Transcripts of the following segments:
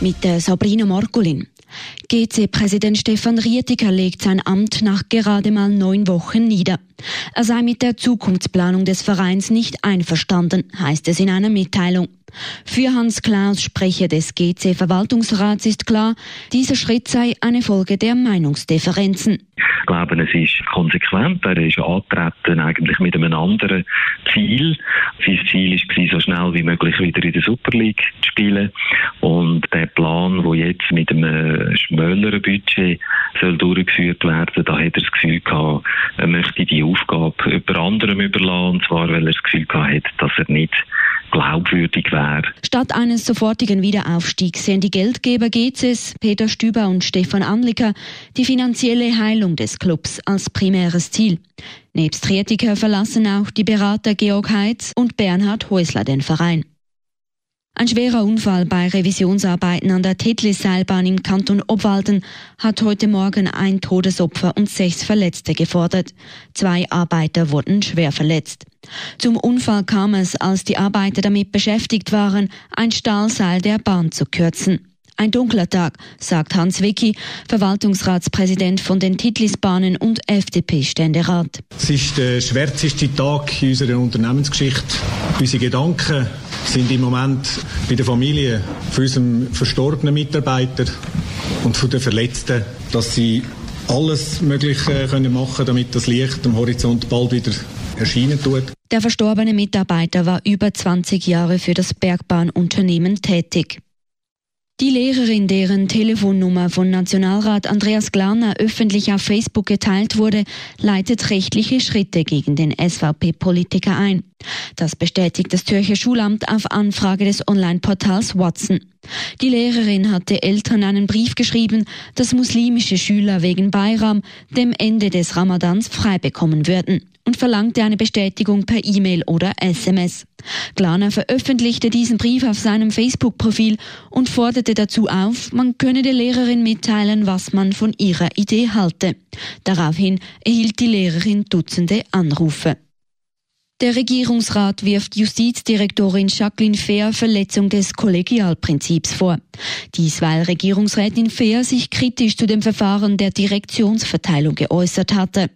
Mit der Sabrina Markulin. GC-Präsident Stefan Rietiger legt sein Amt nach gerade mal neun Wochen nieder. Er sei mit der Zukunftsplanung des Vereins nicht einverstanden, heißt es in einer Mitteilung. Für Hans Klaus, Sprecher des GC-Verwaltungsrats, ist klar, dieser Schritt sei eine Folge der Meinungsdifferenzen. Glaube, es ist konsequent. Er ist angetreten eigentlich mit einem anderen Ziel. Sein Ziel war, so schnell wie möglich wieder in der Super League zu spielen. Und der Plan, der jetzt mit einem schmäleren Budget soll durchgeführt werden, da hat er das Gefühl gehabt, er möchte die Aufgabe über anderem überlassen. Und zwar, weil er das Gefühl gehabt hat, dass er nicht glaubwürdig wäre. Statt eines sofortigen Wiederaufstiegs sehen die Geldgeber GCS, Peter Stüber und Stefan Anliker, die finanzielle Heilung des Clubs als primäres Ziel. Nebst Rietiker verlassen auch die Berater Georg Heitz und Bernhard Häusler den Verein. Ein schwerer Unfall bei Revisionsarbeiten an der Tetlis-Seilbahn im Kanton Obwalden hat heute Morgen ein Todesopfer und sechs Verletzte gefordert. Zwei Arbeiter wurden schwer verletzt. Zum Unfall kam es, als die Arbeiter damit beschäftigt waren, ein Stahlseil der Bahn zu kürzen. Ein dunkler Tag, sagt Hans Wicki, Verwaltungsratspräsident von den Titlisbahnen und FDP-Ständerat. Es ist der schwärzeste Tag in unserer Unternehmensgeschichte. Unsere Gedanken sind im Moment bei der Familie von unserem verstorbenen Mitarbeiter und von den Verletzten, dass sie alles Mögliche können machen damit das Licht am Horizont bald wieder erscheinen tut. Der verstorbene Mitarbeiter war über 20 Jahre für das Bergbahnunternehmen tätig. Die Lehrerin, deren Telefonnummer von Nationalrat Andreas Glarner öffentlich auf Facebook geteilt wurde, leitet rechtliche Schritte gegen den SVP-Politiker ein. Das bestätigt das Zürcher Schulamt auf Anfrage des Online-Portals Watson. Die Lehrerin hatte Eltern einen Brief geschrieben, dass muslimische Schüler wegen Bayram dem Ende des Ramadans frei bekommen würden und verlangte eine Bestätigung per E-Mail oder SMS. Glaner veröffentlichte diesen Brief auf seinem Facebook-Profil und forderte dazu auf, man könne der Lehrerin mitteilen, was man von ihrer Idee halte. Daraufhin erhielt die Lehrerin Dutzende Anrufe. Der Regierungsrat wirft Justizdirektorin Jacqueline Fehr Verletzung des Kollegialprinzips vor. Dies, weil Regierungsrätin Fehr sich kritisch zu dem Verfahren der Direktionsverteilung geäußert hatte.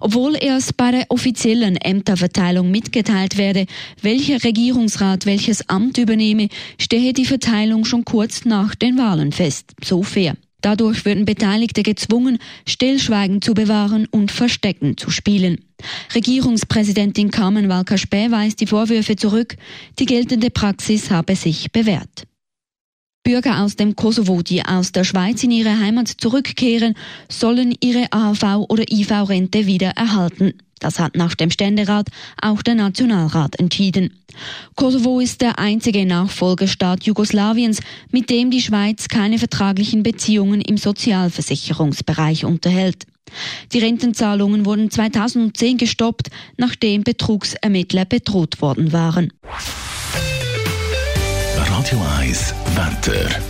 Obwohl erst bei der offiziellen Ämterverteilung mitgeteilt werde, welcher Regierungsrat welches Amt übernehme, stehe die Verteilung schon kurz nach den Wahlen fest. So fair. Dadurch würden Beteiligte gezwungen, Stillschweigen zu bewahren und Verstecken zu spielen. Regierungspräsidentin Carmen Walker-Späh weist die Vorwürfe zurück, die geltende Praxis habe sich bewährt. Bürger aus dem Kosovo, die aus der Schweiz in ihre Heimat zurückkehren, sollen ihre AHV- oder IV-Rente wieder erhalten. Das hat nach dem Ständerat auch der Nationalrat entschieden. Kosovo ist der einzige Nachfolgestaat Jugoslawiens, mit dem die Schweiz keine vertraglichen Beziehungen im Sozialversicherungsbereich unterhält. Die Rentenzahlungen wurden 2010 gestoppt, nachdem Betrugsermittler bedroht worden waren. Radio 1 Wetter.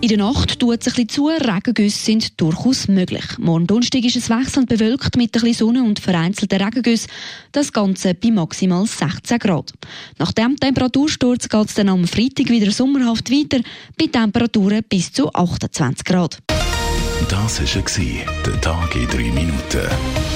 In der Nacht tut es ein bisschen zu, Regengüsse sind durchaus möglich. Morgen Donnerstag ist es wechselnd bewölkt mit ein bisschen Sonne und vereinzelten Regengüssen. Das Ganze bei maximal 16 Grad. Nach dem Temperatursturz geht es dann am Freitag wieder sommerhaft weiter, bei Temperaturen bis zu 28 Grad. Das war der Tag in 3 Minuten.